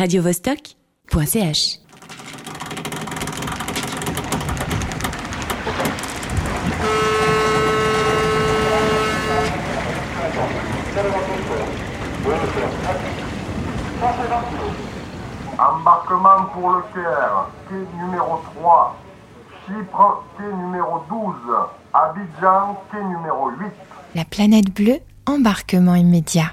radiovostok.ch. Embarquement pour le Caire, quai numéro 3. Chypre, quai numéro 12. Abidjan, quai numéro 8. La planète bleue, embarquement immédiat.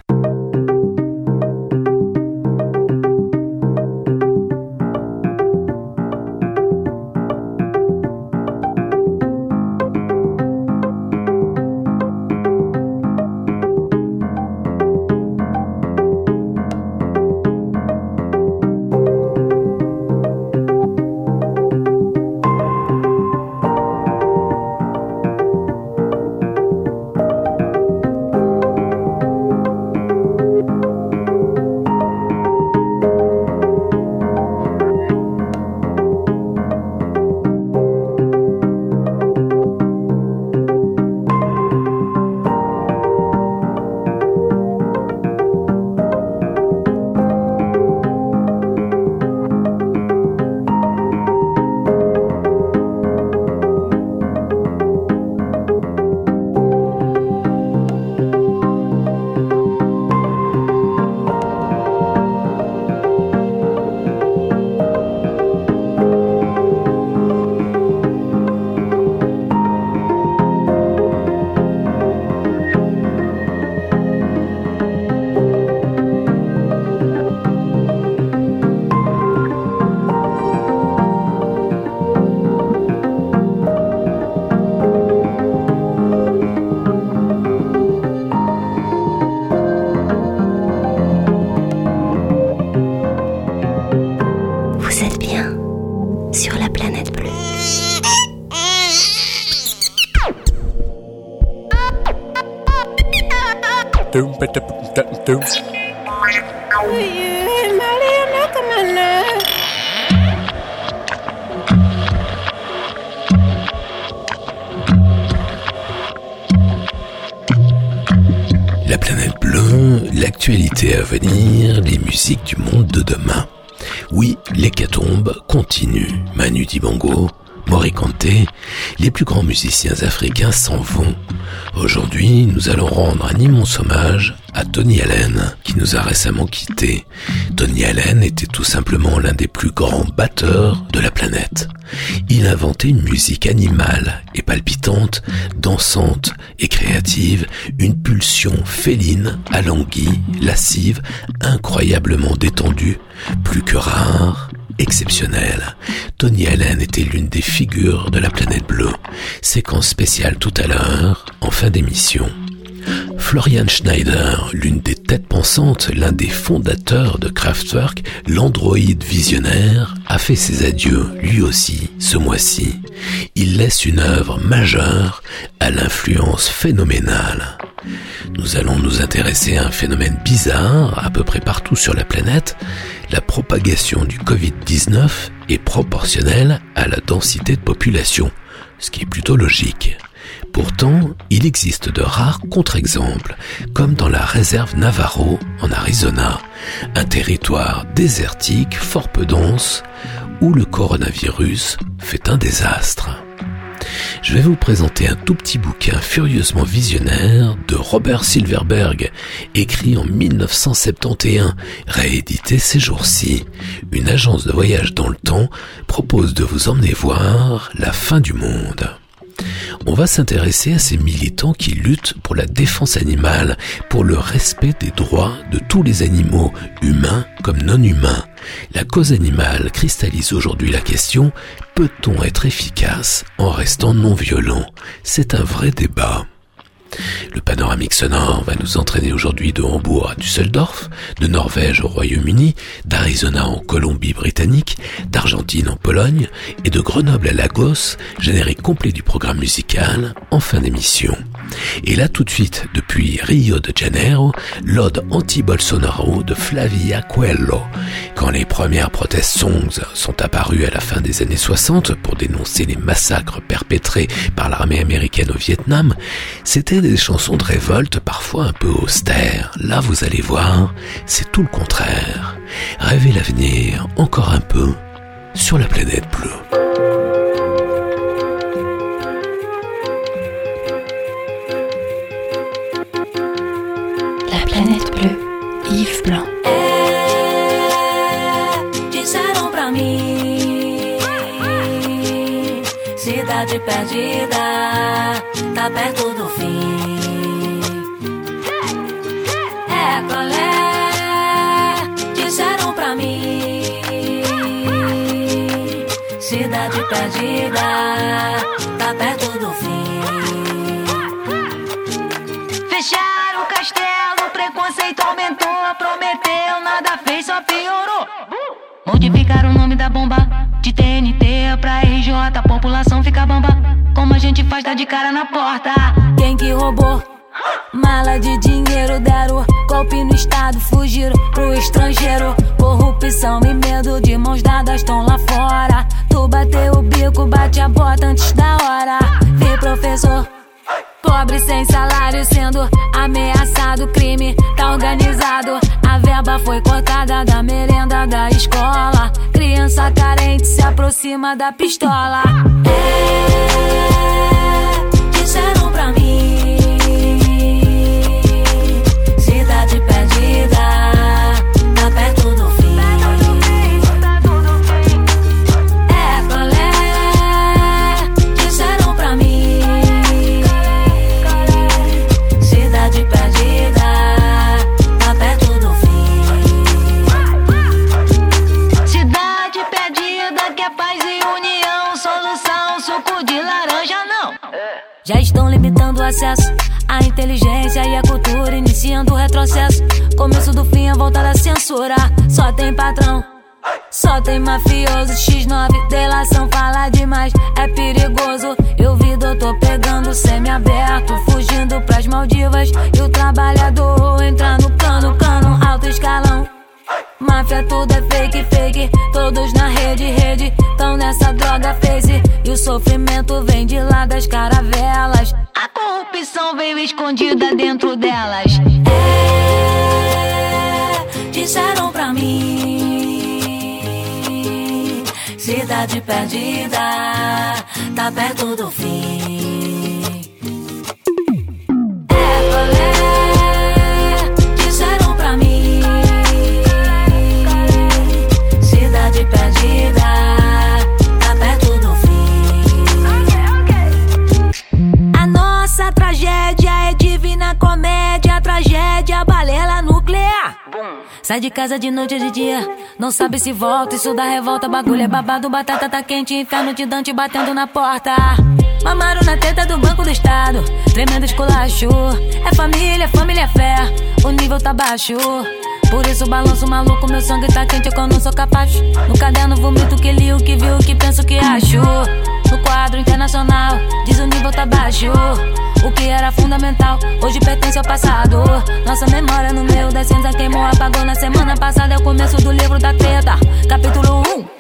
S'en vont. Aujourd'hui, nous allons rendre un immense hommage à Tony Allen, qui nous a récemment quittés. Tony Allen était tout simplement l'un des plus grands batteurs de la planète. Il inventait une musique animale et palpitante, dansante et créative, une pulsion féline, alanguie, lascive, incroyablement détendue, plus que rare, exceptionnel. Tony Allen était l'une des figures de la planète bleue. Séquence spéciale tout à l'heure, en fin d'émission. Florian Schneider, l'une des têtes pensantes, l'un des fondateurs de Kraftwerk, l'androïde visionnaire, a fait ses adieux, lui aussi, ce mois-ci. Il laisse une œuvre majeure à l'influence phénoménale. Nous allons nous intéresser à un phénomène bizarre à peu près partout sur la planète. La propagation du Covid-19 est proportionnelle à la densité de population, ce qui est plutôt logique. Pourtant, il existe de rares contre-exemples, comme dans la réserve Navarro en Arizona, un territoire désertique fort peu dense où le coronavirus fait un désastre je vais vous présenter un tout petit bouquin furieusement visionnaire de Robert Silverberg, écrit en 1971, réédité ces jours-ci. Une agence de voyage dans le temps propose de vous emmener voir la fin du monde. On va s'intéresser à ces militants qui luttent pour la défense animale, pour le respect des droits de tous les animaux, humains comme non humains. La cause animale cristallise aujourd'hui la question, peut-on être efficace en restant non violent? C'est un vrai débat. Le panoramique sonore va nous entraîner aujourd'hui de Hambourg à Düsseldorf, de Norvège au Royaume-Uni, d'Arizona en Colombie-Britannique, d'Argentine en Pologne et de Grenoble à Lagos, générique complet du programme musical en fin d'émission. Et là tout de suite, depuis Rio de Janeiro, l'ode anti-Bolsonaro de Flavia Coelho. Quand les premières protest songs sont apparues à la fin des années 60 pour dénoncer les massacres perpétrés par l'armée américaine au Vietnam, c'était des chansons de révolte parfois un peu austères. Là, vous allez voir, c'est tout le contraire. Rêvez l'avenir encore un peu sur la planète bleue. La planète bleue, Yves Blanc. Cidade perdida Tá perto do fim. É colé Disseram pra mim. Cidade perdida Tá perto do fim. Fecharam o castelo Preconceito aumentou Prometeu, nada fez, só piorou. Modificaram o nome da bomba? De TNT pra RJ, a população fica bamba. Como a gente faz, dá de cara na porta. Quem que roubou? Mala de dinheiro deram golpe no estado, fugiram pro estrangeiro. Corrupção e medo de mãos dadas estão lá fora. Tu bateu o bico, bate a bota antes da hora. Vi professor. Pobre sem salário sendo ameaçado, crime tá organizado. A verba foi cortada da merenda da escola. Criança carente se aproxima da pistola. É, disseram pra mim. Estão limitando o acesso à inteligência e à cultura, iniciando o retrocesso. Começo do fim, a volta da censura. Só tem patrão. Só tem mafioso X9, delação fala demais, é perigoso. Eu vi doutor pegando semi-aberto, fugindo pras Maldivas. E o trabalhador entra no cano, cano, alto escalão. Máfia, tudo é fake, fake. Todos na rede, rede. Tão nessa droga face. E o sofrimento vem de lá das caravelas. A corrupção veio escondida dentro delas. É, disseram pra mim. Cidade perdida, tá perto do fim. Sai de casa de noite ou de dia, não sabe se volta, isso dá revolta, bagulho é babado, batata tá quente, inferno de Dante batendo na porta. Mamaram na teta do Banco do Estado, tremendo esculacho. É família, família é fé, o nível tá baixo. Por isso balanço maluco, meu sangue tá quente, eu não sou capaz. No caderno vomito o que li, o que vi, o que penso, o que acho. No quadro internacional, diz o nível tá baixo. O que era fundamental, hoje pertence ao passado. Nossa memória no meio da cinza queimou, apagou na semana passada. É o começo do livro da treta, capítulo 1.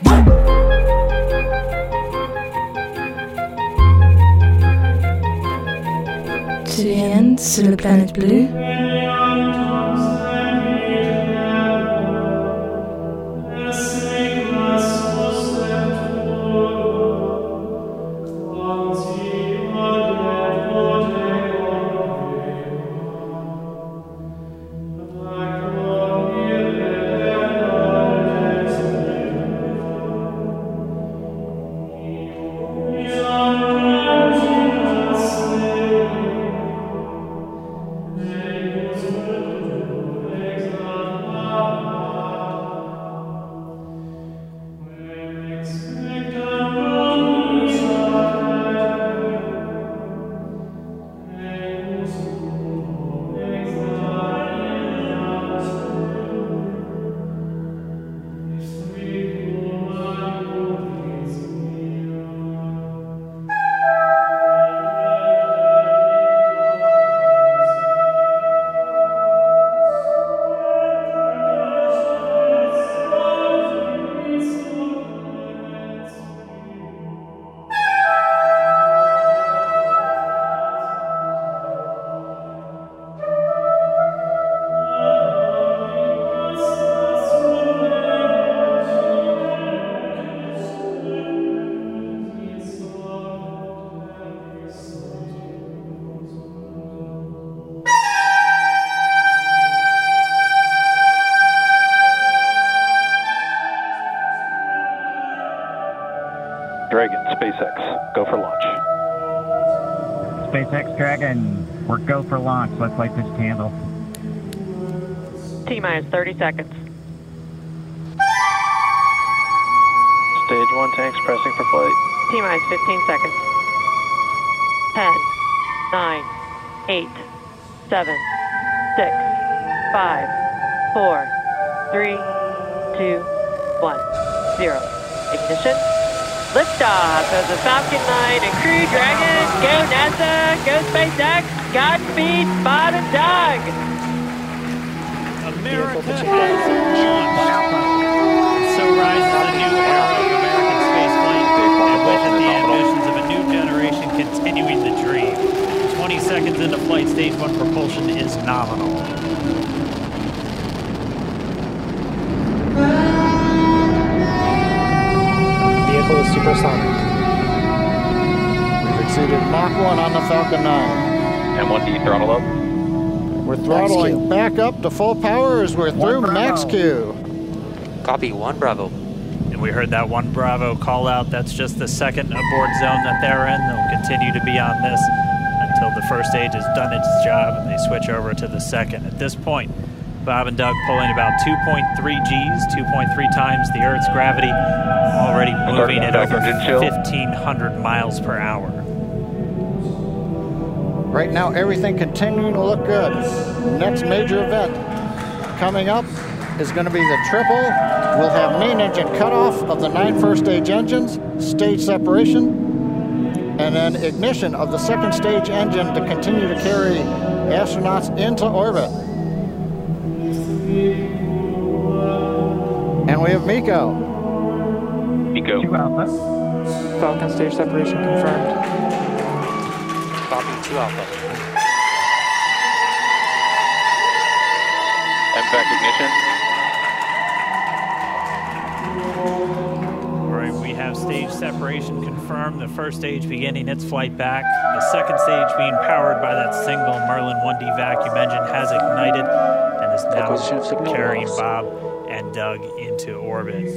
To the end sur le planète bleue. Go for. Let's light this candle. T minus 30 seconds. Stage 1 tanks pressing for flight. T minus 15 seconds. 10, 9, 8, 7, 6, 5, 4, 3, 2, 1, 0. Ignition. Liftoff of the Falcon 9 and Crew Dragon. Go NASA, go SpaceX. Godspeed, Spot and Doug. America has launched. So rises a new era of American spaceflight, and with it the ambitions of a new generation continuing the dream. 20 seconds into flight, stage one propulsion is nominal. Vehicle is supersonic. We've exceeded Mach 1 on the Falcon 9. M1D throttle up. We're throttling back up to full power as we're through max Q. Copy, one Bravo. And we heard that one Bravo call out. That's just the second abort zone that they're in. They'll continue to be on this until the first stage has done its job and they switch over to the second. At this point, Bob and Doug pulling about 2.3 Gs, 2.3 times the Earth's gravity, already moving at over 1,500 miles per hour. Right now, everything continuing to look good. Next major event coming up is going to be the triple. We'll have main engine cutoff of the nine first stage engines, stage separation, and then ignition of the second stage engine to continue to carry astronauts into orbit. And we have Miko. Miko. Two Alpha. Falcon stage separation confirmed. Copy, 2 Alpha. MVAC ignition. All right, we have stage separation confirmed. The first stage beginning its flight back. The second stage being powered by that single Merlin 1D vacuum engine has ignited and is now carrying. Bob and Doug into orbit.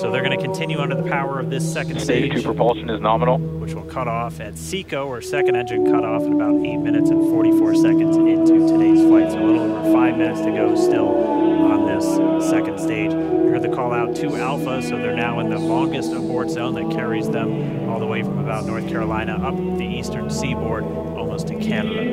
So they're going to continue under the power of this second Stage stage, 2 propulsion is nominal. which will cut off at SECO or second engine cut off in about 8 minutes and 44 seconds into today's flight. So a little over 5 minutes to go still on this second stage. You heard the call out to Alpha, so they're now in the longest abort zone that carries them all the way from about North Carolina up the eastern seaboard almost to Canada.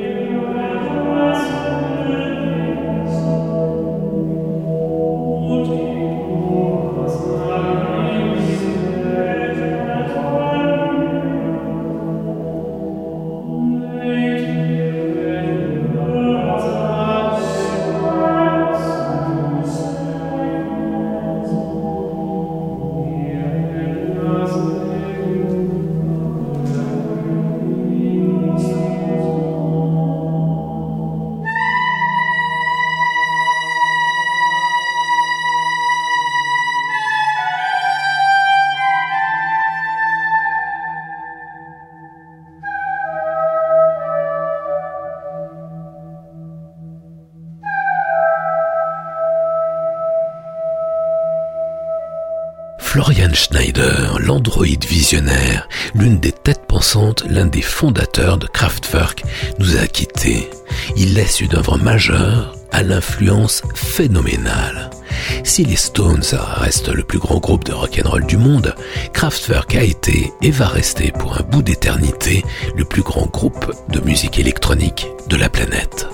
L'androïde visionnaire, l'une des têtes pensantes, l'un des fondateurs de Kraftwerk, nous a quittés. Il laisse une œuvre majeure à l'influence phénoménale. Si les Stones restent le plus grand groupe de rock'n'roll du monde, Kraftwerk a été et va rester pour un bout d'éternité le plus grand groupe de musique électronique de la planète.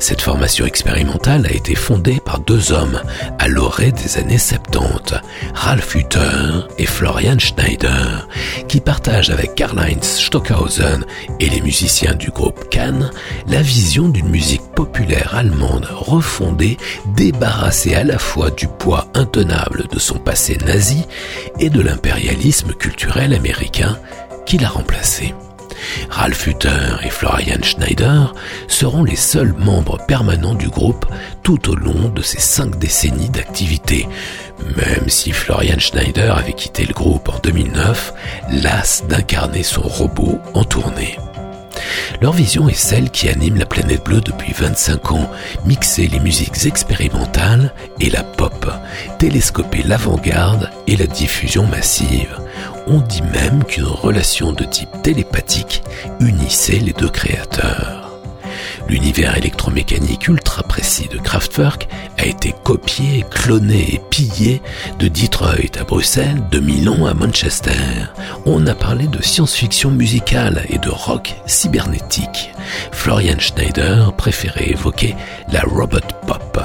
Cette formation expérimentale a été fondée par deux hommes à l'orée des années 70, Ralph Hutter et Florian Schneider, qui partagent avec Karl-Heinz Stockhausen et les musiciens du groupe Cannes la vision d'une musique populaire allemande refondée, débarrassée à la fois du poids intenable de son passé nazi et de l'impérialisme culturel américain qui l'a remplacé. Ralph Hutter et Florian Schneider seront les seuls membres permanents du groupe tout au long de ces cinq décennies d'activité, même si Florian Schneider avait quitté le groupe en 2009, las d'incarner son robot en tournée. Leur vision est celle qui anime la planète bleue depuis 25 ans, mixer les musiques expérimentales et la pop, télescoper l'avant-garde et la diffusion massive. On dit même qu'une relation de type télépathique unissait les deux créateurs. L'univers électromécanique ultra précis de Kraftwerk a été copié, cloné et pillé de Detroit à Bruxelles, de Milan à Manchester. On a parlé de science-fiction musicale et de rock cybernétique. Florian Schneider préférait évoquer la robot pop.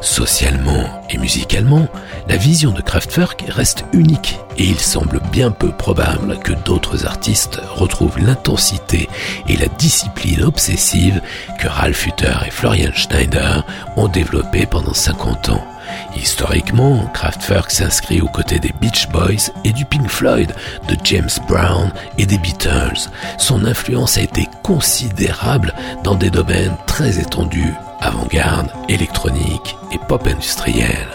Socialement et musicalement, la vision de Kraftwerk reste unique et il semble bien peu probable que d'autres artistes retrouvent l'intensité et la discipline obsessive que Ralph Hutter et Florian Schneider ont développé pendant 50 ans. Historiquement, Kraftwerk s'inscrit aux côtés des Beach Boys et du Pink Floyd, de James Brown et des Beatles. Son influence a été considérable dans des domaines très étendus avant-garde, électronique et pop industrielle.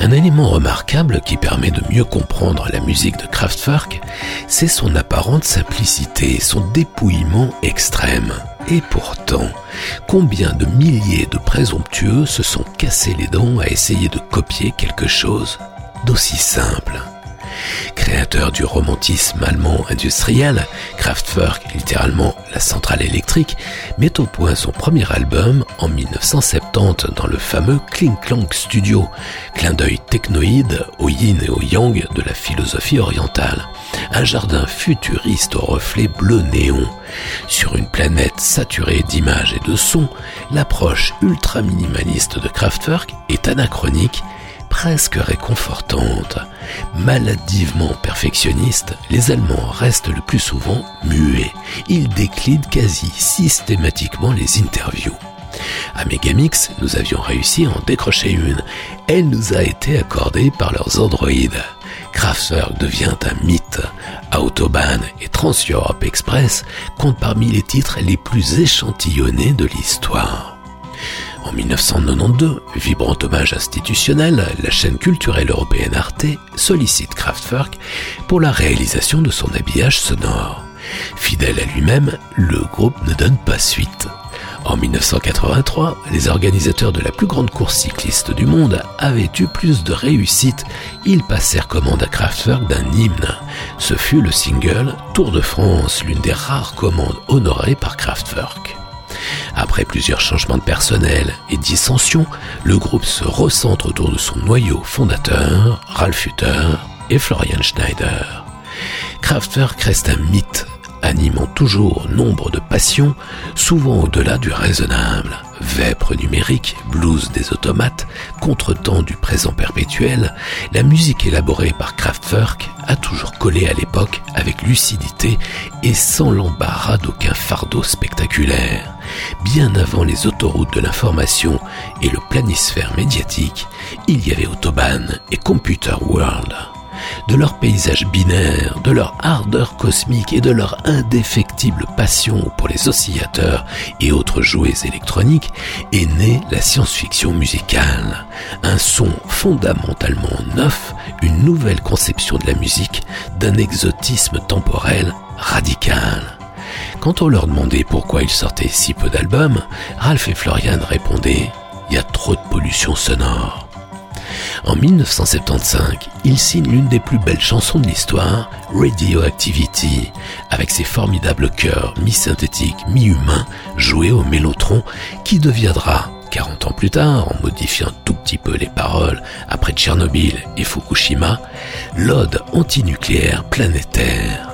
Un élément remarquable qui permet de mieux comprendre la musique de Kraftwerk, c'est son apparente simplicité, son dépouillement extrême. Et pourtant, combien de milliers de présomptueux se sont cassés les dents à essayer de copier quelque chose d'aussi simple? Créateur du romantisme allemand industriel, Kraftwerk, littéralement la centrale électrique, met au point son premier album en 1970 dans le fameux Kling Klang Studio, clin d'œil technoïde au yin et au yang de la philosophie orientale. Un jardin futuriste au reflet bleu néon. Sur une planète saturée d'images et de sons, l'approche ultra minimaliste de Kraftwerk est anachronique presque réconfortante. Maladivement perfectionnistes, les Allemands restent le plus souvent muets. Ils déclinent quasi systématiquement les interviews. À Megamix, nous avions réussi à en décrocher une. Elle nous a été accordée par leurs androïdes. Kraftwerk devient un mythe. Autobahn et Trans-Europe Express comptent parmi les titres les plus échantillonnés de l'histoire. En 1992, vibrant hommage institutionnel, la chaîne culturelle européenne Arte sollicite Kraftwerk pour la réalisation de son habillage sonore. Fidèle à lui-même, le groupe ne donne pas suite. En 1983, les organisateurs de la plus grande course cycliste du monde avaient eu plus de réussite. Ils passèrent commande à Kraftwerk d'un hymne. Ce fut le single Tour de France, l'une des rares commandes honorées par Kraftwerk. Après plusieurs changements de personnel et dissensions, le groupe se recentre autour de son noyau fondateur, Ralph Hutter et Florian Schneider. Kraftwerk reste un mythe, animant toujours nombre de passions, souvent au-delà du raisonnable. Vêpres numériques, blues des automates, contretemps du présent perpétuel, la musique élaborée par Kraftwerk a toujours collé à l'époque avec lucidité et sans l'embarras d'aucun fardeau spectaculaire. Bien avant les autoroutes de l'information et le planisphère médiatique, il y avait Autobahn et Computer World de leur paysage binaire, de leur ardeur cosmique et de leur indéfectible passion pour les oscillateurs et autres jouets électroniques, est née la science-fiction musicale. Un son fondamentalement neuf, une nouvelle conception de la musique, d'un exotisme temporel radical. Quand on leur demandait pourquoi ils sortaient si peu d'albums, Ralph et Florian répondaient Il y a trop de pollution sonore. En 1975, il signe l'une des plus belles chansons de l'histoire, Radioactivity, avec ses formidables chœurs mi-synthétiques, mi-humains, joués au mélotron, qui deviendra 40 ans plus tard, en modifiant tout petit peu les paroles après Tchernobyl et Fukushima, l'ode antinucléaire planétaire.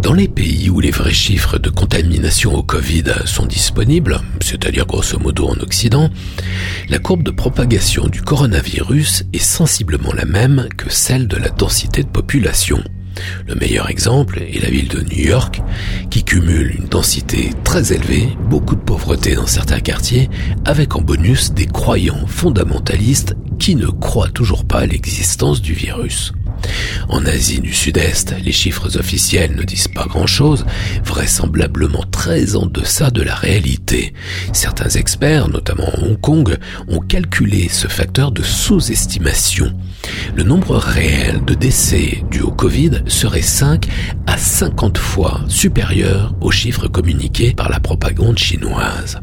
Dans les pays où les vrais chiffres de contamination au Covid sont disponibles, c'est-à-dire grosso modo en Occident, la courbe de propagation du coronavirus est sensiblement la même que celle de la densité de population. Le meilleur exemple est la ville de New York, qui cumule une densité très élevée, beaucoup de pauvreté dans certains quartiers, avec en bonus des croyants fondamentalistes qui ne croient toujours pas à l'existence du virus. En Asie du Sud-Est, les chiffres officiels ne disent pas grand-chose, vraisemblablement très en deçà de la réalité. Certains experts, notamment à Hong Kong, ont calculé ce facteur de sous-estimation. Le nombre réel de décès dus au Covid serait 5 à 50 fois supérieur aux chiffres communiqués par la propagande chinoise.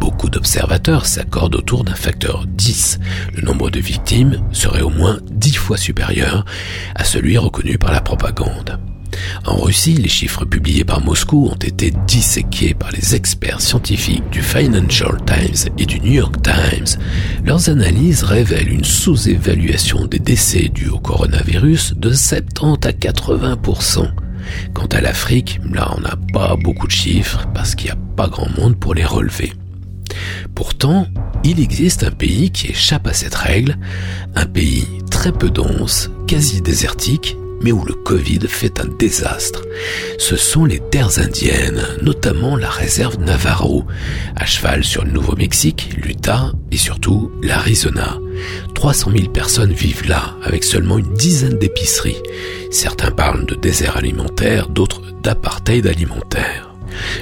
Beaucoup d'observateurs s'accordent autour d'un facteur 10. Le nombre de victimes serait au moins 10 fois supérieur à celui reconnu par la propagande. En Russie, les chiffres publiés par Moscou ont été disséqués par les experts scientifiques du Financial Times et du New York Times. Leurs analyses révèlent une sous-évaluation des décès dus au coronavirus de 70 à 80% Quant à l'Afrique, là on n'a pas beaucoup de chiffres parce qu'il n'y a pas grand monde pour les relever. Pourtant, il existe un pays qui échappe à cette règle, un pays très peu dense, quasi désertique, mais où le Covid fait un désastre. Ce sont les terres indiennes, notamment la réserve Navarro, à cheval sur le Nouveau-Mexique, l'Utah et surtout l'Arizona. 300 000 personnes vivent là, avec seulement une dizaine d'épiceries. Certains parlent de désert alimentaire, d'autres d'apartheid alimentaire.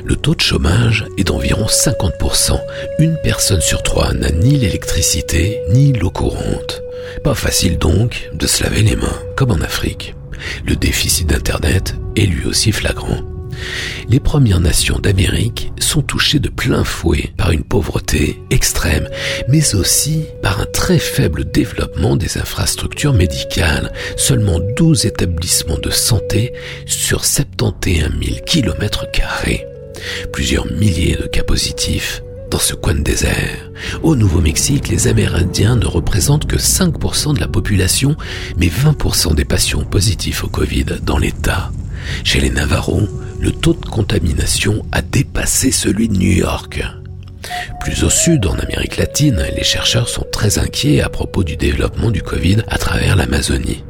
Le taux de chômage est d'environ 50%. Une personne sur trois n'a ni l'électricité ni l'eau courante. Pas facile donc de se laver les mains, comme en Afrique. Le déficit d'Internet est lui aussi flagrant. Les Premières Nations d'Amérique sont touchées de plein fouet par une pauvreté extrême, mais aussi par un très faible développement des infrastructures médicales. Seulement 12 établissements de santé sur 71 000 km Plusieurs milliers de cas positifs dans ce coin de désert. Au Nouveau-Mexique, les Amérindiens ne représentent que 5% de la population, mais 20% des patients positifs au Covid dans l'État. Chez les Navarros, le taux de contamination a dépassé celui de New York. Plus au sud, en Amérique latine, les chercheurs sont très inquiets à propos du développement du Covid à travers l'Amazonie.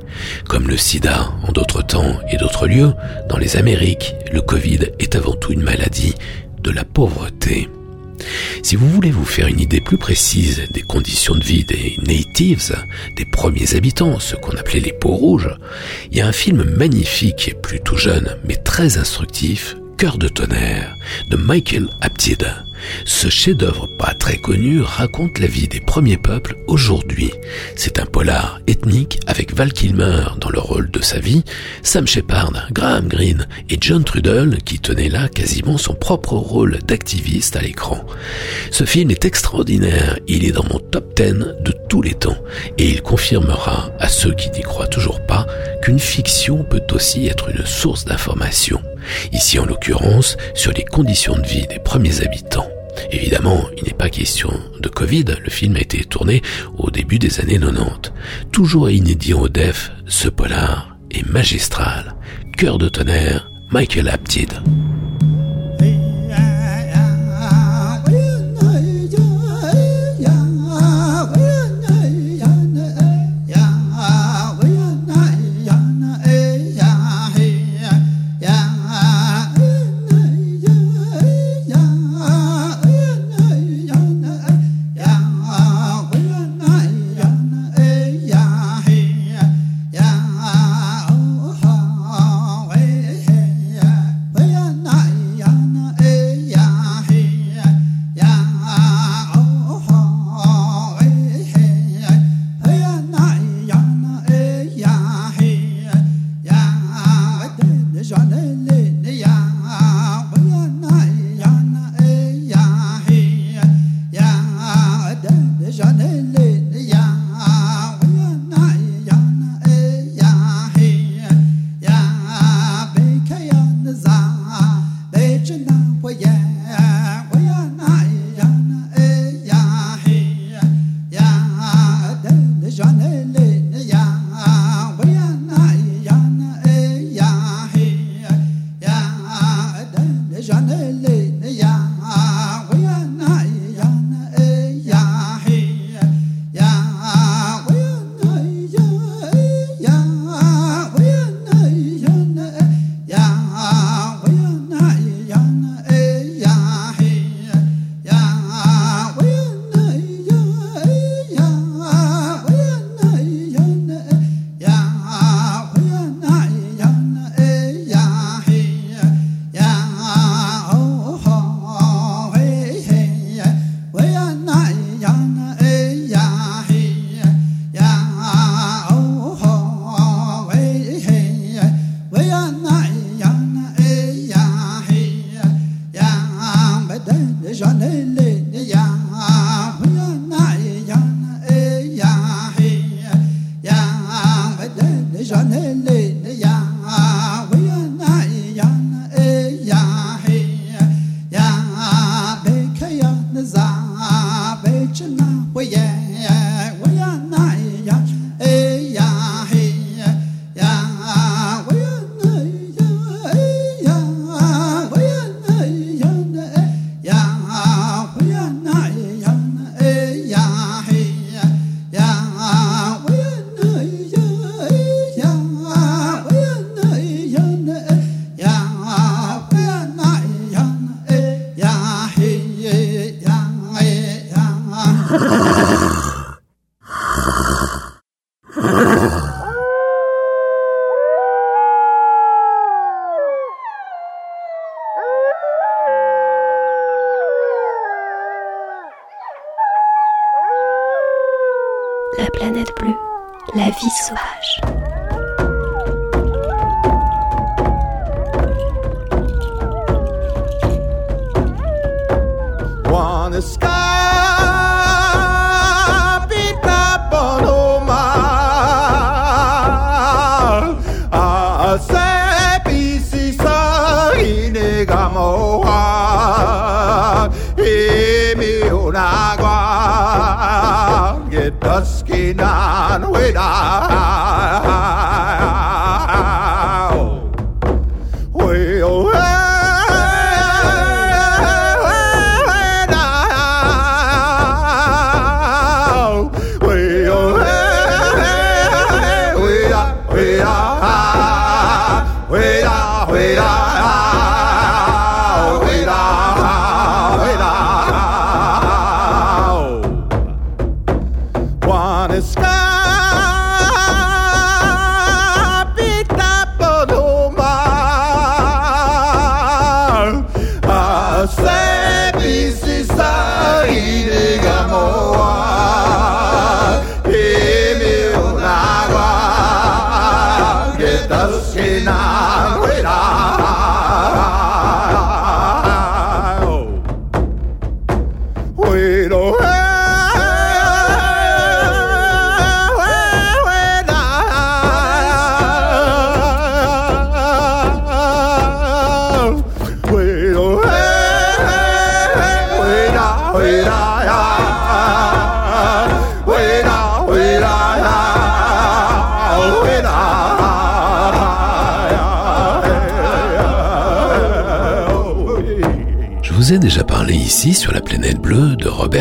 Comme le sida en d'autres temps et d'autres lieux, dans les Amériques, le Covid est avant tout une maladie de la pauvreté. Si vous voulez vous faire une idée plus précise des conditions de vie des natives, des premiers habitants, ce qu'on appelait les peaux rouges, il y a un film magnifique et plutôt jeune, mais très instructif, Cœur de tonnerre, de Michael Apted. Ce chef-d'œuvre pas très connu raconte la vie des premiers peuples aujourd'hui. C'est un polar ethnique avec Val Kilmer dans le rôle de sa vie, Sam Shepard, Graham Greene et John Trudell qui tenait là quasiment son propre rôle d'activiste à l'écran. Ce film est extraordinaire, il est dans mon top 10 de tous les temps et il confirmera à ceux qui n'y croient toujours pas qu'une fiction peut aussi être une source d'information. Ici en l'occurrence sur les conditions de vie des premiers habitants. Évidemment, il n'est pas question de Covid, le film a été tourné au début des années 90. Toujours inédit au def, ce polar est magistral. Cœur de tonnerre, Michael Apted. Vie sauvage.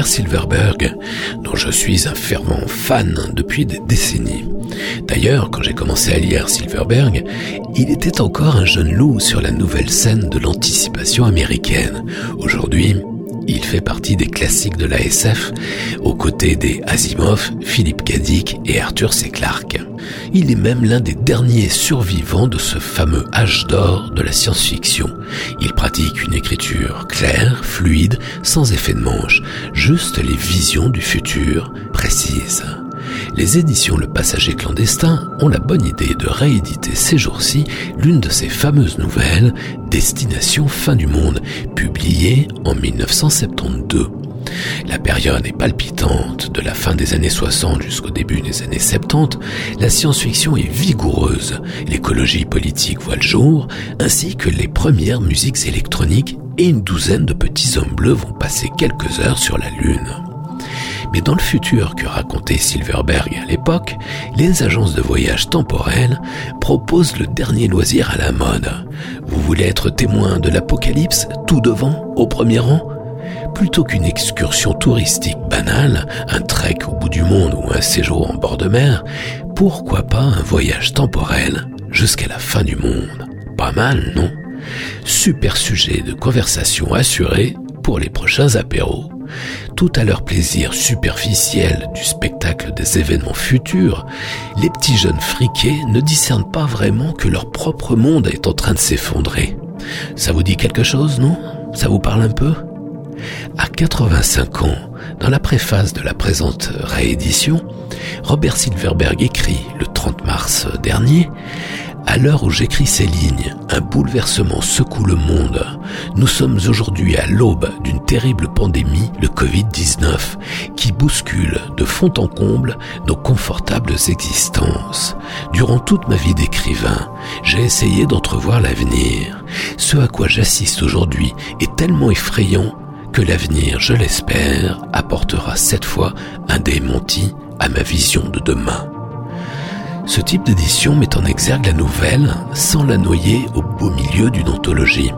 Silverberg, dont je suis un fervent fan depuis des décennies. D'ailleurs, quand j'ai commencé à lire Silverberg, il était encore un jeune loup sur la nouvelle scène de l'anticipation américaine. Aujourd'hui, il fait partie des classiques de la SF, aux côtés des Asimov, Philippe Dick et Arthur C. Clarke. Il est même l'un des derniers survivants de ce fameux âge d'or de la science-fiction. Il pratique une écriture claire, fluide, sans effet de manche, juste les visions du futur précises. Les éditions Le Passager clandestin ont la bonne idée de rééditer ces jours-ci l'une de ces fameuses nouvelles, Destination fin du monde, publiée en 1972. La période est palpitante, de la fin des années 60 jusqu'au début des années 70, la science-fiction est vigoureuse, l'écologie politique voit le jour, ainsi que les premières musiques électroniques et une douzaine de petits hommes bleus vont passer quelques heures sur la Lune. Mais dans le futur que racontait Silverberg à l'époque, les agences de voyage temporels proposent le dernier loisir à la mode. Vous voulez être témoin de l'apocalypse, tout devant, au premier rang? Plutôt qu'une excursion touristique banale, un trek au bout du monde ou un séjour en bord de mer, pourquoi pas un voyage temporel jusqu'à la fin du monde? Pas mal, non? Super sujet de conversation assuré pour les prochains apéros. Tout à leur plaisir superficiel du spectacle des événements futurs, les petits jeunes friqués ne discernent pas vraiment que leur propre monde est en train de s'effondrer. Ça vous dit quelque chose, non? Ça vous parle un peu? À 85 ans, dans la préface de la présente réédition, Robert Silverberg écrit le 30 mars dernier à l'heure où j'écris ces lignes, un bouleversement secoue le monde. Nous sommes aujourd'hui à l'aube d'une terrible pandémie, le Covid-19, qui bouscule de fond en comble nos confortables existences. Durant toute ma vie d'écrivain, j'ai essayé d'entrevoir l'avenir. Ce à quoi j'assiste aujourd'hui est tellement effrayant l'avenir, je l'espère, apportera cette fois un démenti à ma vision de demain. Ce type d'édition met en exergue la nouvelle sans la noyer au beau milieu d'une anthologie,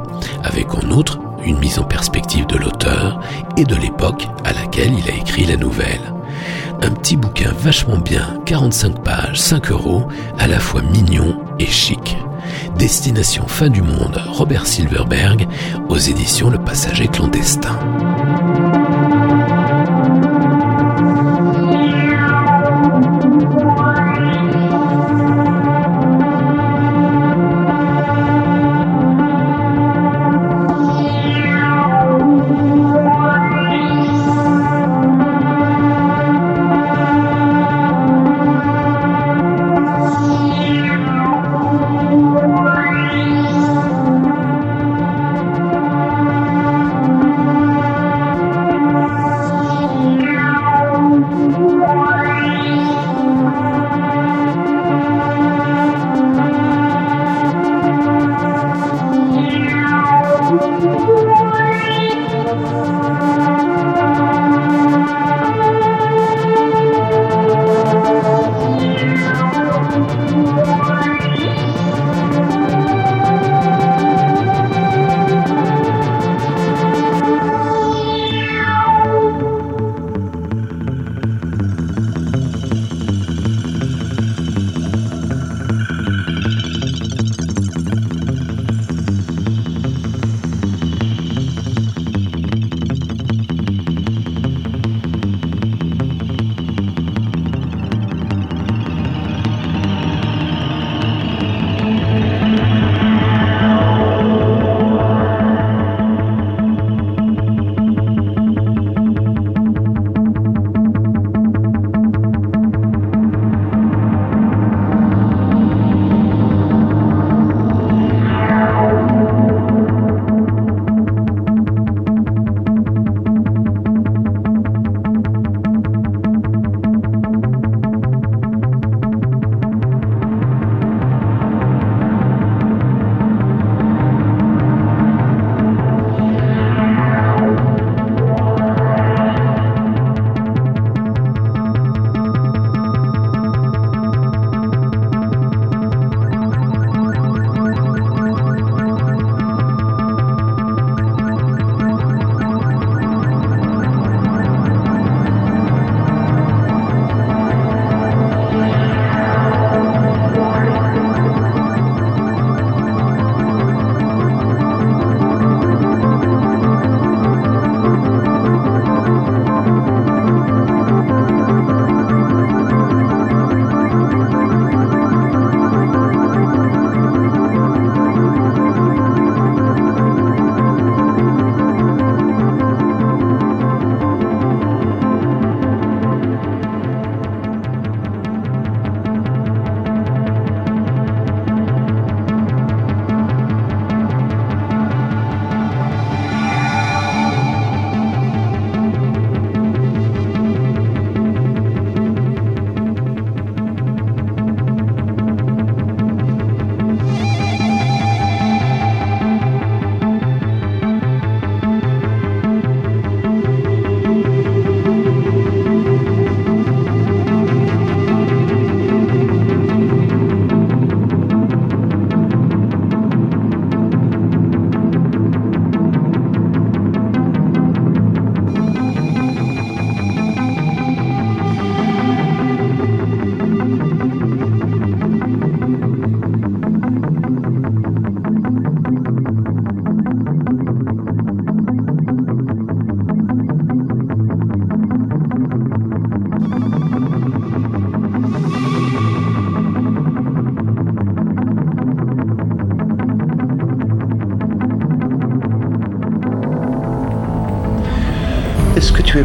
avec en outre une mise en perspective de l'auteur et de l'époque à laquelle il a écrit la nouvelle. Un petit bouquin vachement bien, 45 pages, 5 euros, à la fois mignon et chic. Destination fin du monde, Robert Silverberg, aux éditions Le Passager clandestin.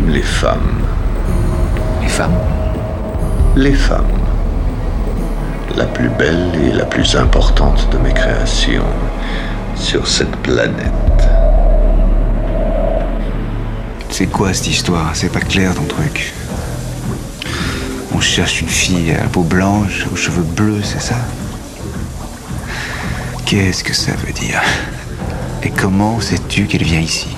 Les femmes Les femmes Les femmes. La plus belle et la plus importante de mes créations sur cette planète. C'est quoi cette histoire? C'est pas clair ton truc. On cherche une fille à la peau blanche, aux cheveux bleus, c'est ça? Qu'est-ce que ça veut dire? Et comment sais-tu qu'elle vient ici?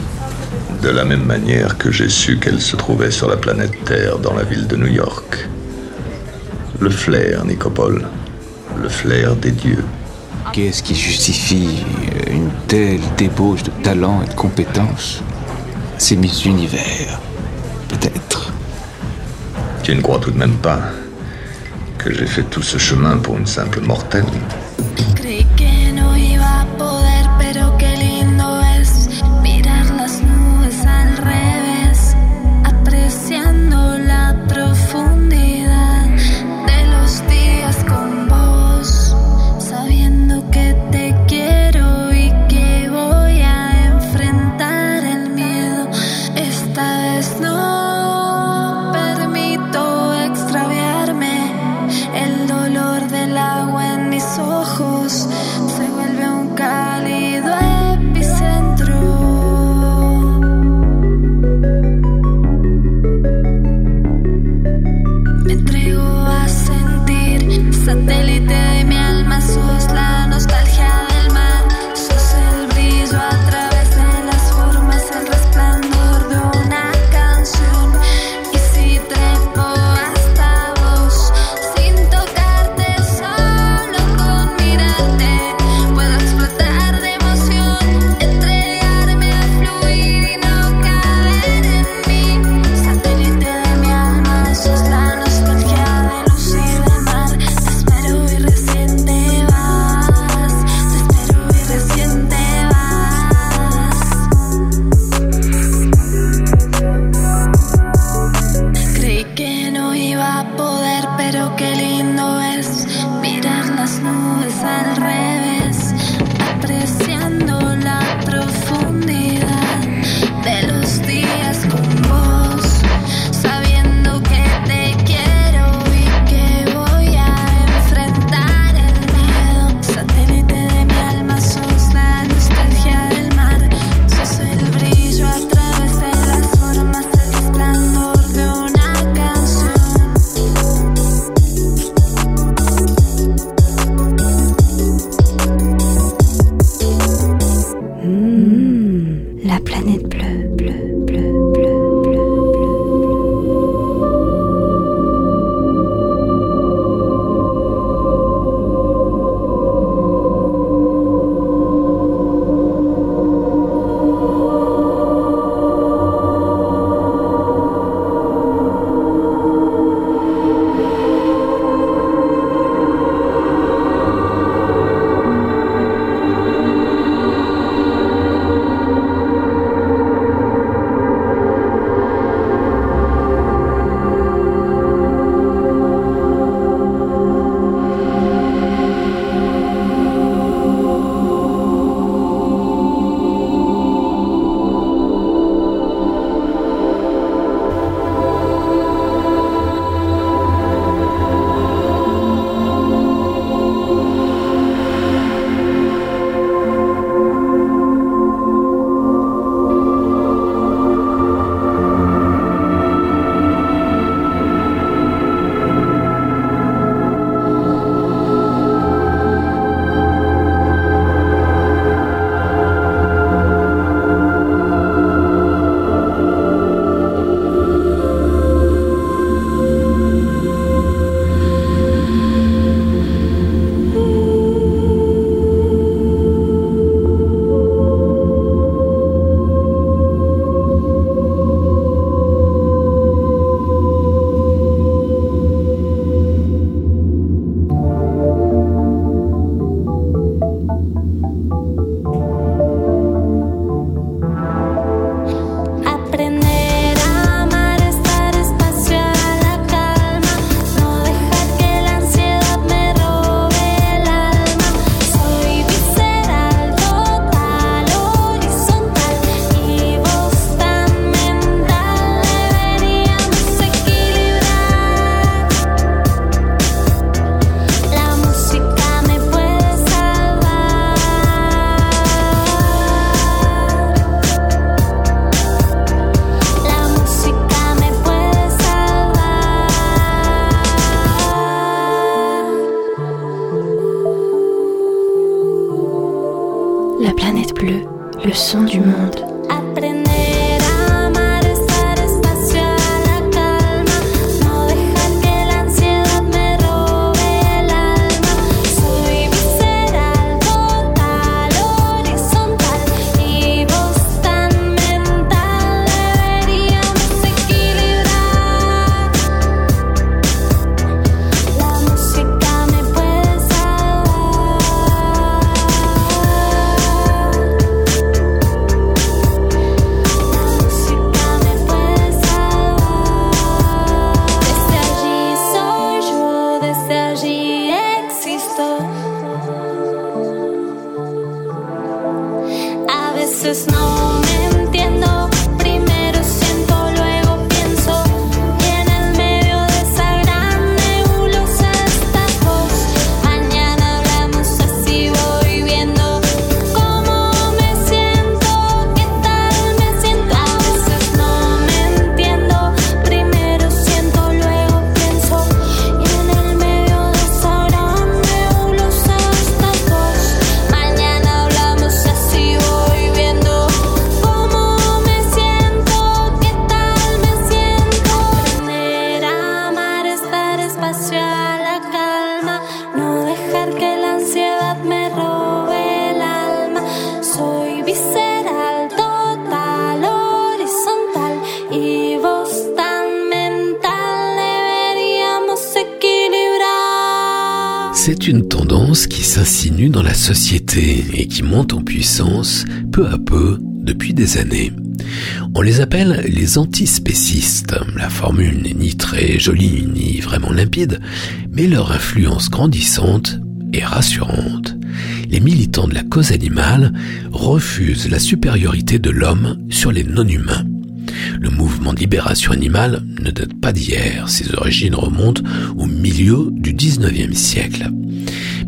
De la même manière que j'ai su qu'elle se trouvait sur la planète Terre dans la ville de New York. Le flair, Nicopole. Le flair des dieux. Qu'est-ce qui justifie une telle débauche de talent et de compétences? C'est mes univers, peut-être. Tu ne crois tout de même pas que j'ai fait tout ce chemin pour une simple mortelle? Et qui monte en puissance peu à peu depuis des années. On les appelle les antispécistes. La formule n'est ni très jolie ni vraiment limpide, mais leur influence grandissante est rassurante. Les militants de la cause animale refusent la supériorité de l'homme sur les non-humains. Le mouvement libération animale ne date pas d'hier, ses origines remontent au milieu du 19e siècle.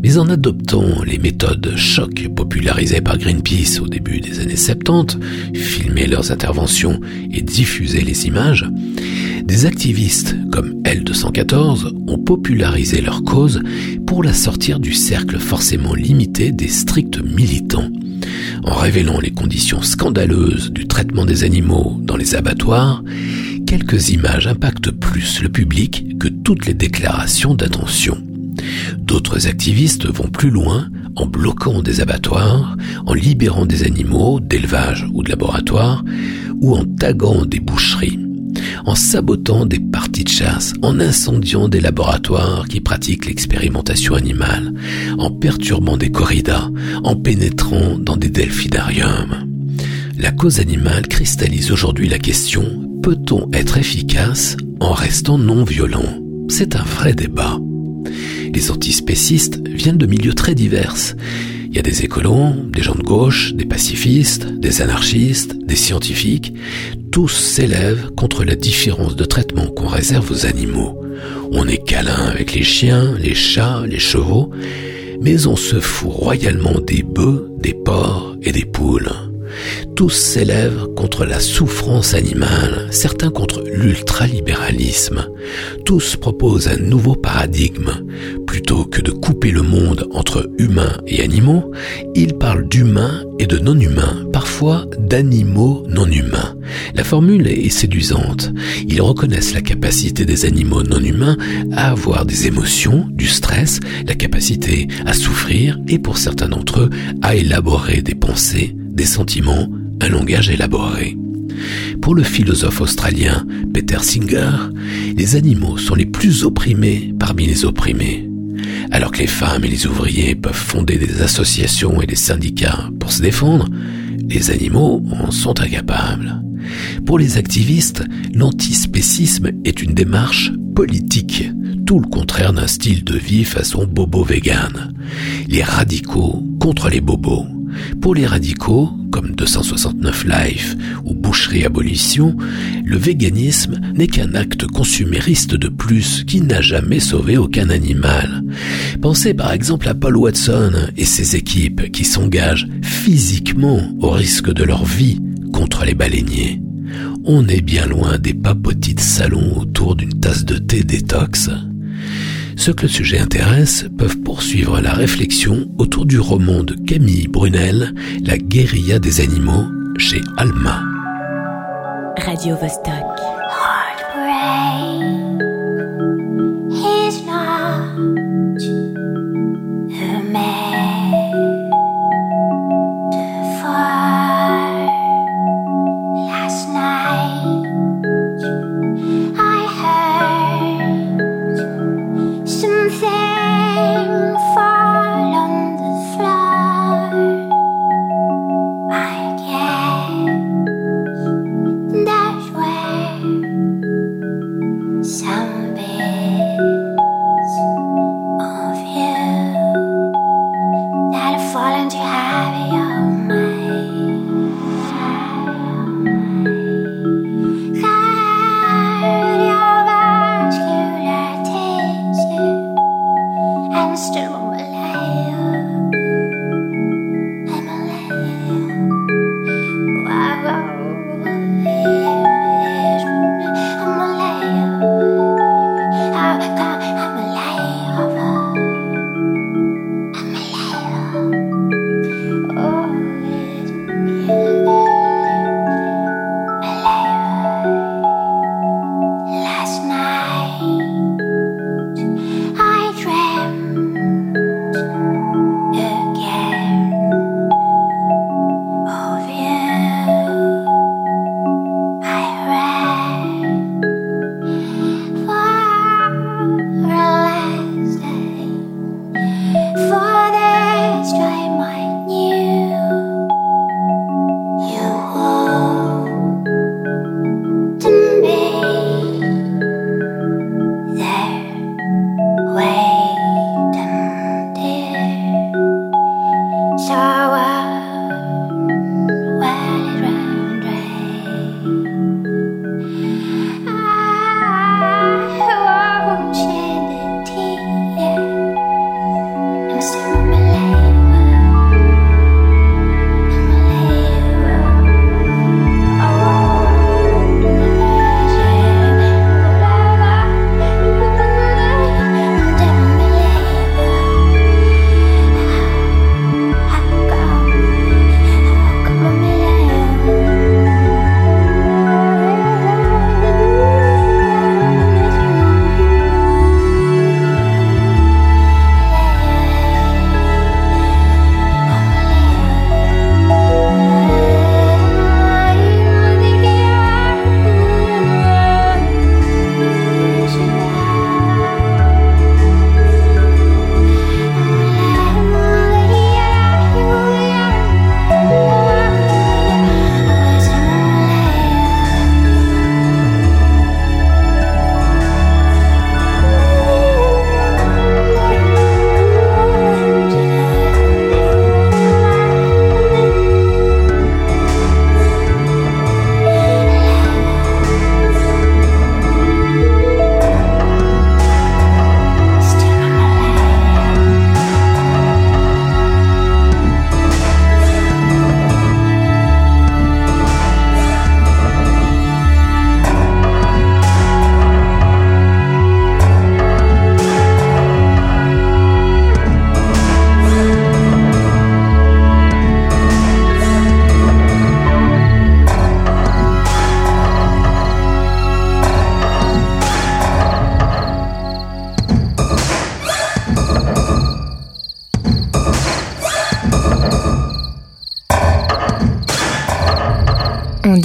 Mais en adoptant les méthodes choc popularisées par Greenpeace au début des années 70, filmer leurs interventions et diffuser les images, des activistes comme L214 ont popularisé leur cause pour la sortir du cercle forcément limité des stricts militants. En révélant les conditions scandaleuses du traitement des animaux dans les abattoirs, quelques images impactent plus le public que toutes les déclarations d'attention. D'autres activistes vont plus loin en bloquant des abattoirs, en libérant des animaux d'élevage ou de laboratoire, ou en taguant des boucheries, en sabotant des parties de chasse, en incendiant des laboratoires qui pratiquent l'expérimentation animale, en perturbant des corridas, en pénétrant dans des delphidariums. La cause animale cristallise aujourd'hui la question peut-on être efficace en restant non violent? C'est un vrai débat. Les antispécistes viennent de milieux très divers. Il y a des écolons, des gens de gauche, des pacifistes, des anarchistes, des scientifiques. Tous s'élèvent contre la différence de traitement qu'on réserve aux animaux. On est câlin avec les chiens, les chats, les chevaux, mais on se fout royalement des bœufs, des porcs et des poules. Tous s'élèvent contre la souffrance animale, certains contre l'ultralibéralisme. Tous proposent un nouveau paradigme. Plutôt que de couper le monde entre humains et animaux, ils parlent d'humains et de non-humains, parfois d'animaux non-humains. La formule est séduisante. Ils reconnaissent la capacité des animaux non-humains à avoir des émotions, du stress, la capacité à souffrir et pour certains d'entre eux à élaborer des pensées, des sentiments, un langage élaboré. Pour le philosophe australien Peter Singer, les animaux sont les plus opprimés parmi les opprimés. Alors que les femmes et les ouvriers peuvent fonder des associations et des syndicats pour se défendre, les animaux en sont incapables. Pour les activistes, l'antispécisme est une démarche politique, tout le contraire d'un style de vie façon bobo vegan. Les radicaux contre les bobos. Pour les radicaux, comme 269 Life ou Boucherie Abolition, le véganisme n'est qu'un acte consumériste de plus qui n'a jamais sauvé aucun animal. Pensez par exemple à Paul Watson et ses équipes qui s'engagent physiquement au risque de leur vie contre les baleiniers. On est bien loin des papotis de salon autour d'une tasse de thé détox. Ceux que le sujet intéresse peuvent poursuivre la réflexion autour du roman de Camille Brunel, La guérilla des animaux, chez Alma. Radio Vostok.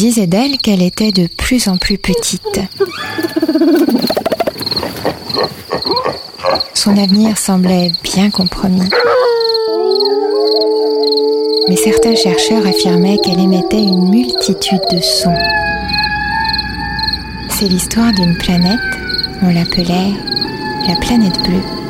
Disait d'elle qu'elle était de plus en plus petite. Son avenir semblait bien compromis. Mais certains chercheurs affirmaient qu'elle émettait une multitude de sons. C'est l'histoire d'une planète, on l'appelait la planète bleue.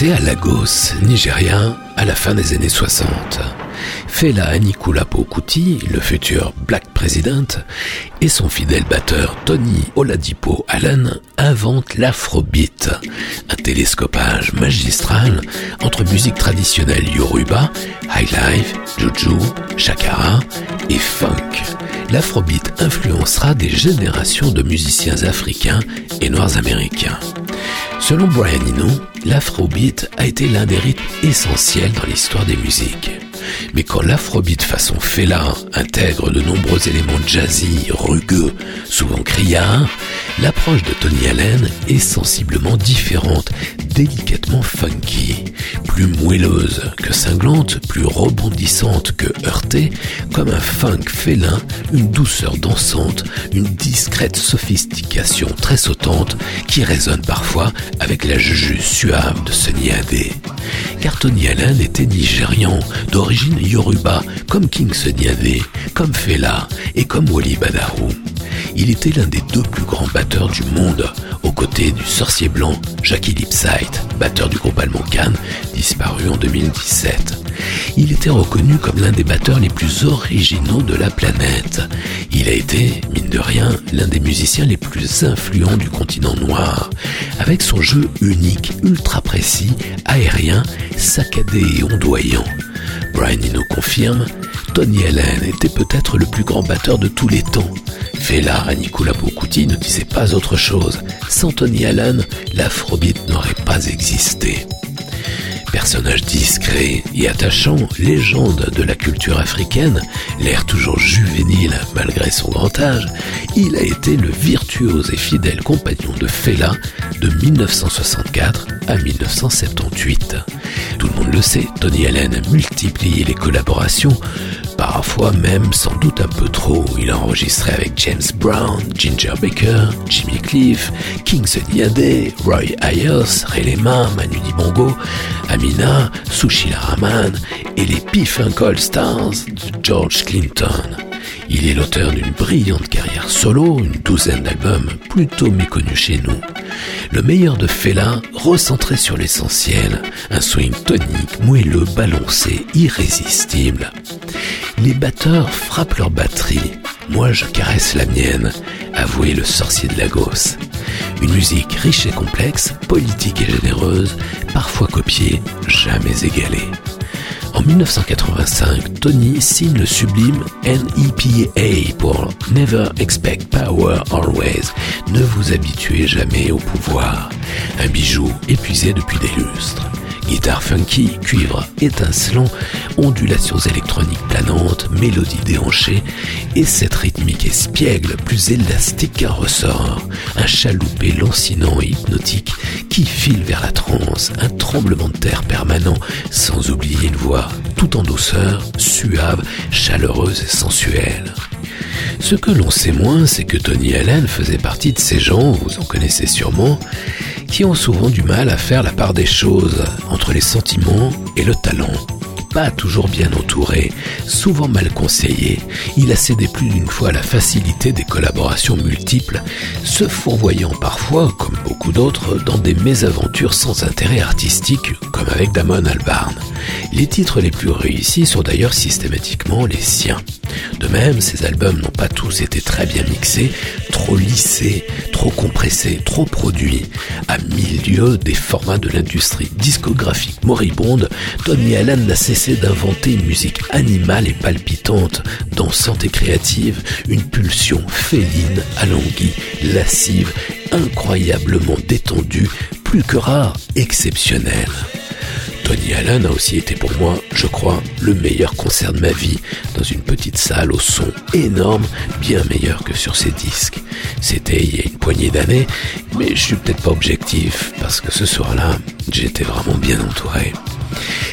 À Lagos, Nigeria, à la fin des années 60. Fela Anikulapo Kuti, le futur Black President, et son fidèle batteur Tony Oladipo Allen inventent l'afrobeat, un télescopage magistral entre musique traditionnelle yoruba, highlife, juju, shakara et funk. L'afrobeat influencera des générations de musiciens africains et noirs américains. Selon Brian Eno, l'afrobeat a été l'un des rythmes essentiels dans l'histoire des musiques. Mais quand l'afrobeat façon Fela intègre de nombreux éléments jazzy, rugueux, souvent criards, l'approche de Tony Allen est sensiblement différente, délicatement funky, plus moelleuse que cinglante, plus rebondissante que heurtée, comme un funk félin, une douceur dansante, une discrète sophistication très sautante qui résonne parfois avec la juju suave de Sunny Adé. Car Tony Allen était nigérian, d'origine yoruba, comme King Adé, comme Fela et comme Wally Badarou. Il était l'un des deux plus grands batteurs du monde, aux côtés du sorcier blanc Jackie Lipsight, batteur du groupe allemand Cannes, disparu en 2017. Il était reconnu comme l'un des batteurs les plus originaux de la planète. Il a été, mine de rien, l'un des musiciens les plus influents du continent noir, avec son jeu unique, ultra précis, aérien, saccadé et ondoyant. Brian Eno confirme, Tony Allen était peut-être le plus grand batteur de tous les temps. Fela Anikulapo Kuti ne disait pas autre chose. Sans Tony Allen, l'afrobeat n'aurait pas existé. Personnage discret et attachant, légende de la culture africaine, l'air toujours juvénile malgré son grand âge, il a été le virtuose et fidèle compagnon de Fela de 1964 à 1978. Tout le monde le sait, Tony Allen a multiplié les collaborations, parfois même sans doute un peu trop. Il a enregistré avec James Brown, Ginger Baker, Jimmy Cliff, King Sunny Ade, Roy Ayers, Ray Lema, Manu Dibango, Amina, Sushila Rahman et les P-Funk Stars de George Clinton. Il est l'auteur d'une brillante carrière solo, une douzaine d'albums plutôt méconnus chez nous. Le meilleur de Fela, recentré sur l'essentiel, un swing tonique, moelleux, balancé, irrésistible. Les batteurs frappent leur batterie, moi je caresse la mienne, avouait le sorcier de Lagos. Une musique riche et complexe, politique et généreuse, parfois copiée, jamais égalée. En 1985, Tony signe le sublime NEPA pour Never Expect Power Always. Ne vous habituez jamais au pouvoir. Un bijou épuisé depuis des lustres. Guitare funky, cuivre étincelant, ondulations électroniques planantes, mélodies déhanchées, et cette rythmique espiègle plus élastique qu'un ressort, un chaloupé lancinant et hypnotique qui file vers la transe, un tremblement de terre permanent, sans oublier une voix tout en douceur, suave, chaleureuse et sensuelle. Ce que l'on sait moins, c'est que Tony Allen faisait partie de ces gens, vous en connaissez sûrement, qui ont souvent du mal à faire la part des choses entre les sentiments et le talent. Pas toujours bien entouré, souvent mal conseillé, il a cédé plus d'une fois à la facilité des collaborations multiples, se fourvoyant parfois, comme beaucoup d'autres, dans des mésaventures sans intérêt artistique, comme avec Damon Albarn. Les titres les plus réussis sont d'ailleurs systématiquement les siens. De même, ces albums n'ont pas tous été très bien mixés, trop lissés, trop compressés, trop produits. À mille lieues des formats de l'industrie discographique moribonde, Tony Allen n'a cessé d'inventer une musique animale et palpitante, dansante et créative, une pulsion féline, alanguie, lascive, incroyablement détendue, plus que rare, exceptionnelle. Tony Allen a aussi été pour moi, je crois, le meilleur concert de ma vie, dans une petite salle au son énorme, bien meilleur que sur ses disques. C'était il y a une poignée d'années, mais je suis peut-être pas objectif, parce que ce soir-là, j'étais vraiment bien entouré.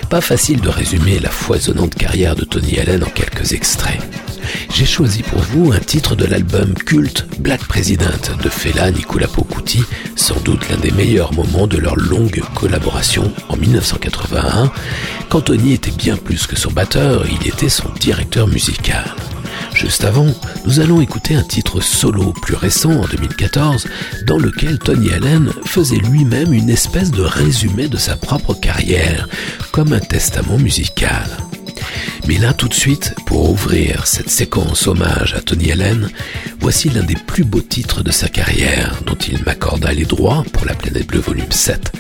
Pas facile de résumer la foisonnante carrière de Tony Allen en quelques extraits. J'ai choisi pour vous un titre de l'album culte Black President de Fela Nikulapo Kuti, sans doute l'un des meilleurs moments de leur longue collaboration en 1981, quand Tony était bien plus que son batteur, il était son directeur musical. Juste avant, nous allons écouter un titre solo plus récent en 2014 dans lequel Tony Allen faisait lui-même une espèce de résumé de sa propre carrière, comme un testament musical. Mais là tout de suite, pour ouvrir cette séquence hommage à Tony Allen, voici l'un des plus beaux titres de sa carrière dont il m'accorda les droits pour la planète bleue volume 7.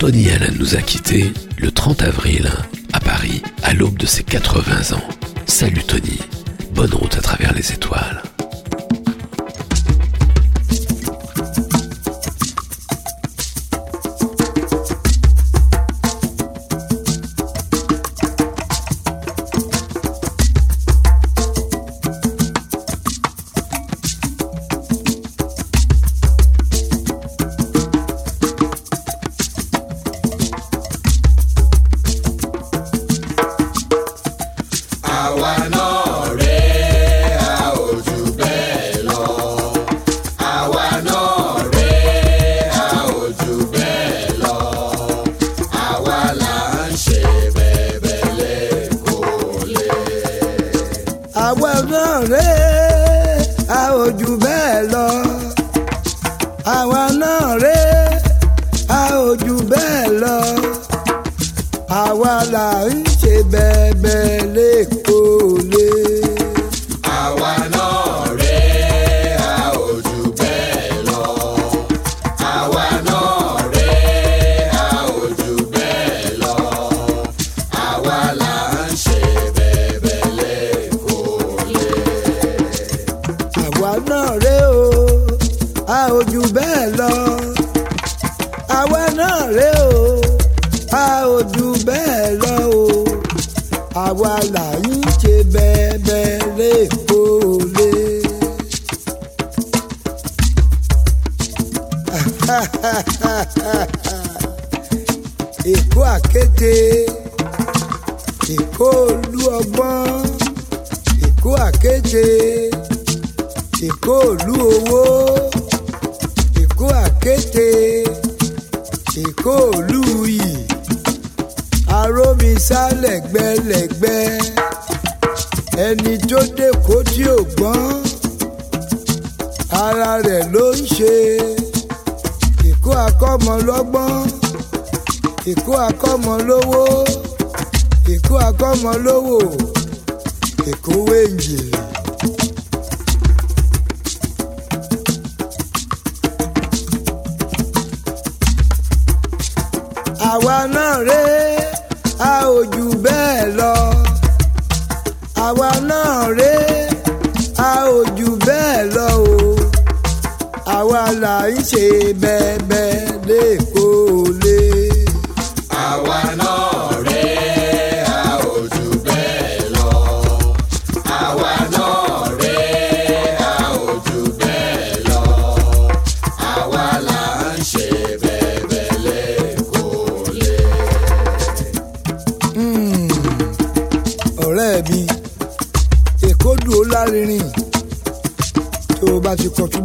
Tony Allen nous a quittés le 30 avril à Paris à l'aube de ses 80 ans. Salut Tony Bonne route à travers les étoiles. akọ́mọ lọ́gbọ́n ìkó akọ́mọ lówó ìkó akọ́mọ lówó ìkó wéǹjì. àwa náà rèé a ò jù bẹ́ẹ̀ lọ. Àwa náà rèé a ò jù bẹ́ẹ̀ lọ o. Àwa là ń ṣe bẹ́ẹ̀ bẹ́ẹ̀.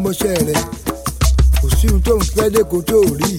mọṣẹ́ rẹ̀. Kò sí ohun tó ń fẹ́ lẹ́kọ̀ọ́ tó rí.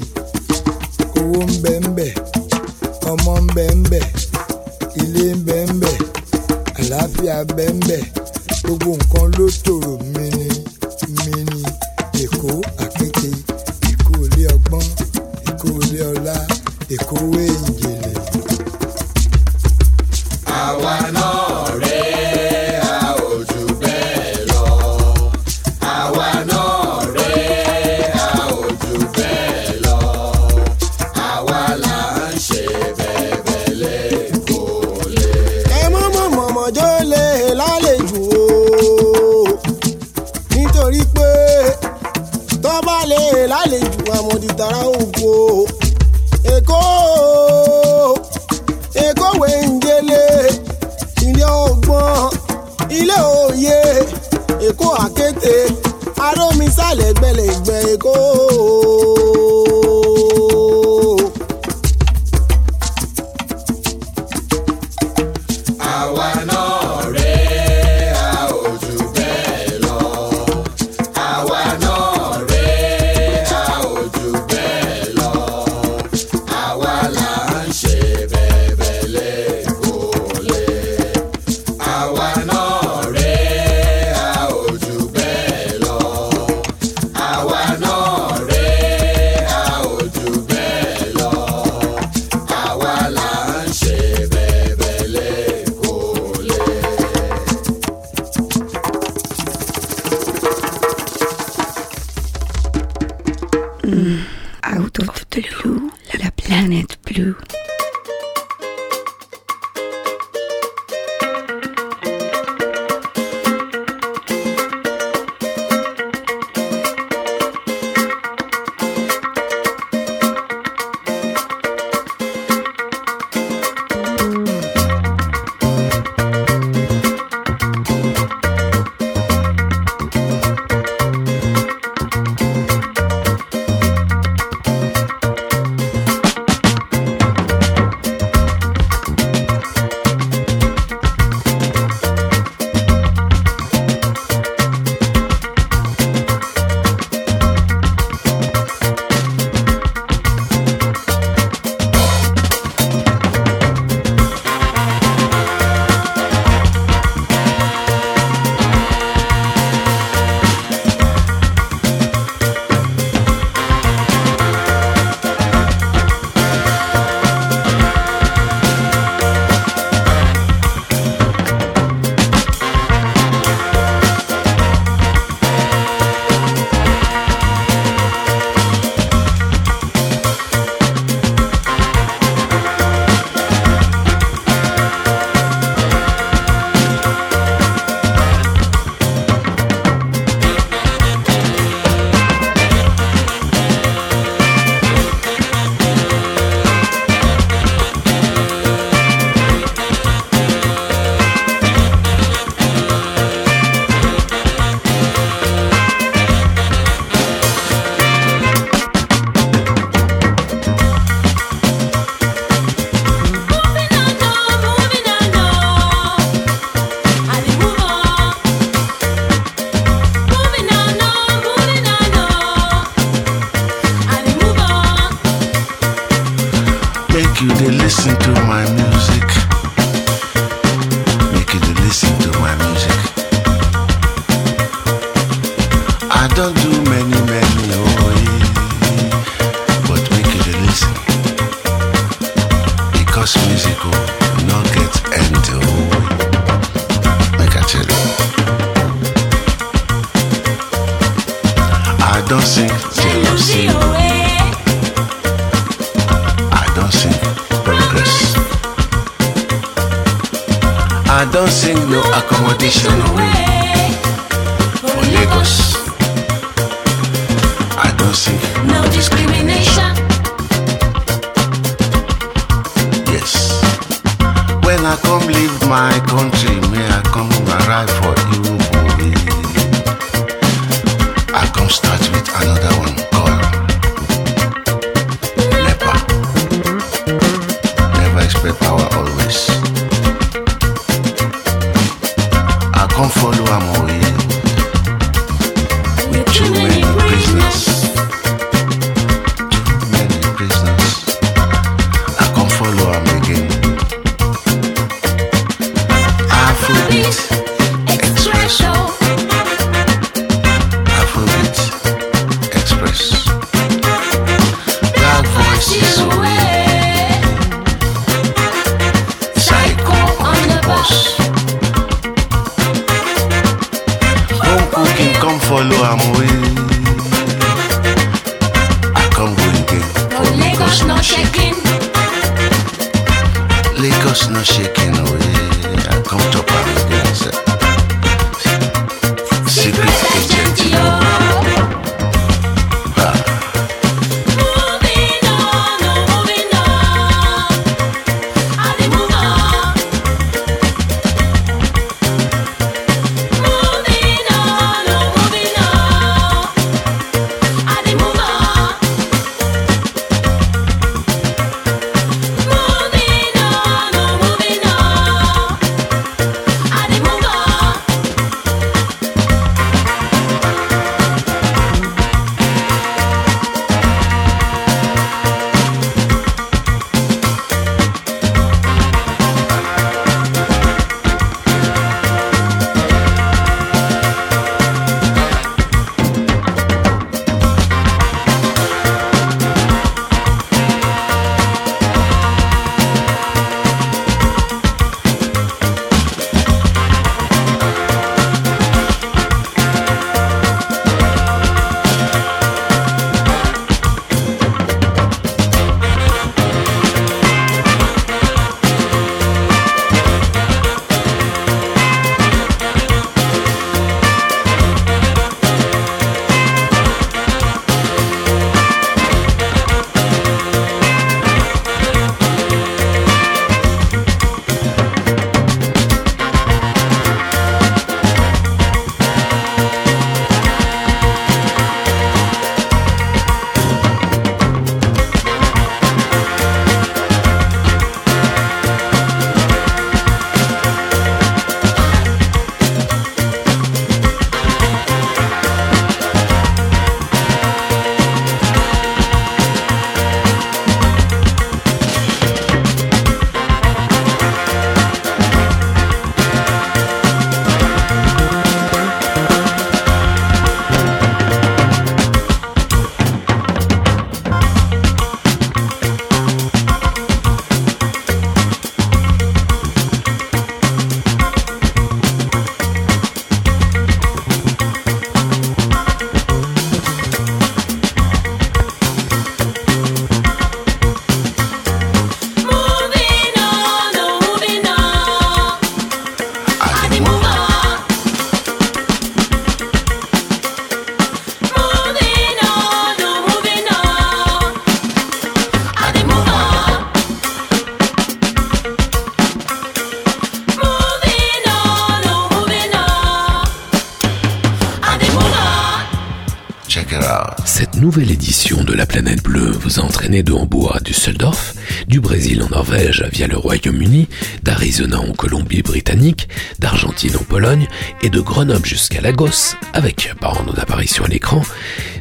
De Hambourg à Düsseldorf, du Brésil en Norvège via le Royaume-Uni, d'Arizona en Colombie-Britannique, d'Argentine en Pologne et de Grenoble jusqu'à Lagos avec, par ordre d'apparition à l'écran,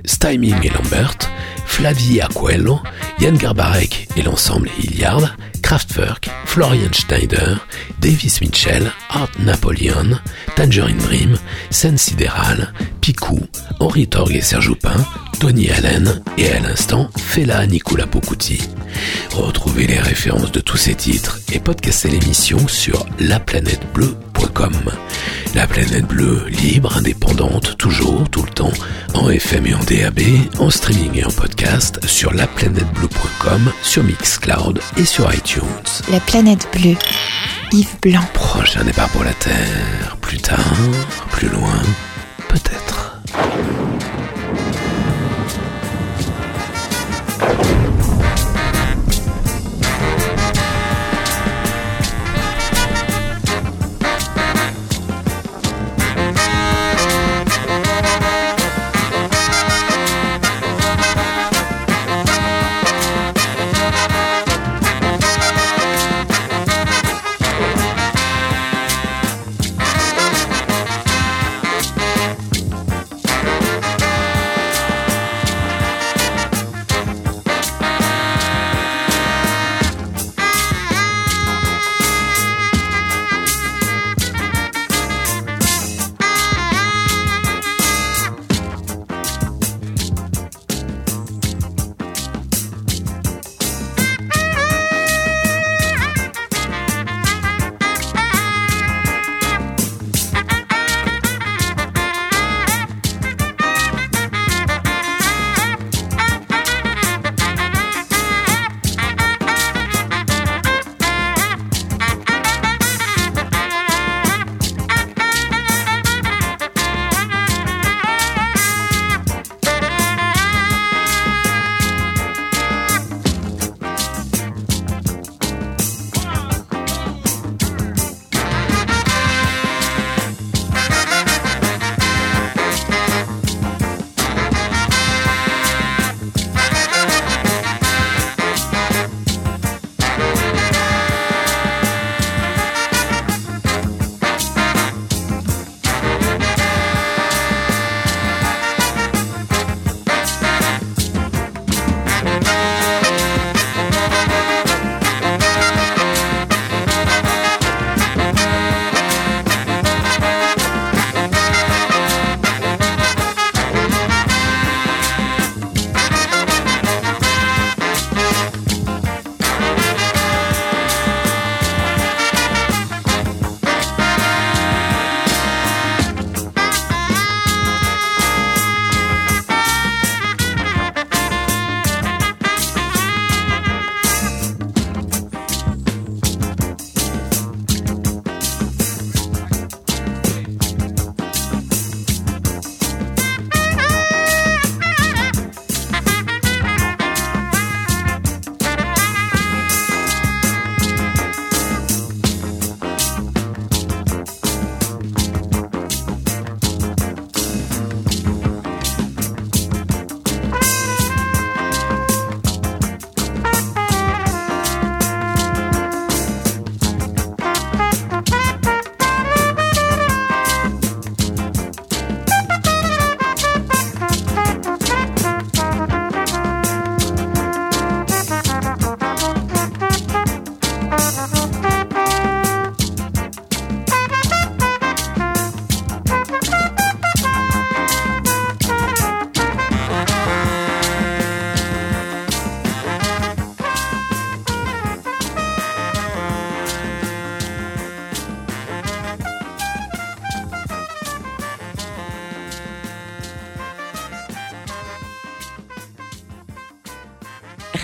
Styming et Lambert, Flavie Aquello, Yann Garbarek et l'ensemble Hilliard, Kraftwerk, Florian Schneider, Davis Mitchell, Art Napoleon, Tangerine Dream, Scène Sidérale, Picou, Henri Torg et Serge Houpin, Tony Allen et à l'instant Fela Nicolas Pocuti. Retrouvez les références de tous ces titres et podcastez l'émission sur laplanètebleu.com. La planète bleue, libre, indépendante, toujours, tout le temps, en FM et en DAB, en streaming et en podcast, sur laplanètebleu.com, sur Mixcloud et sur iTunes. La planète bleue. Yves Blanc. Prochain départ pour la Terre, plus tard, plus loin,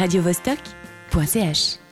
radiovostok.ch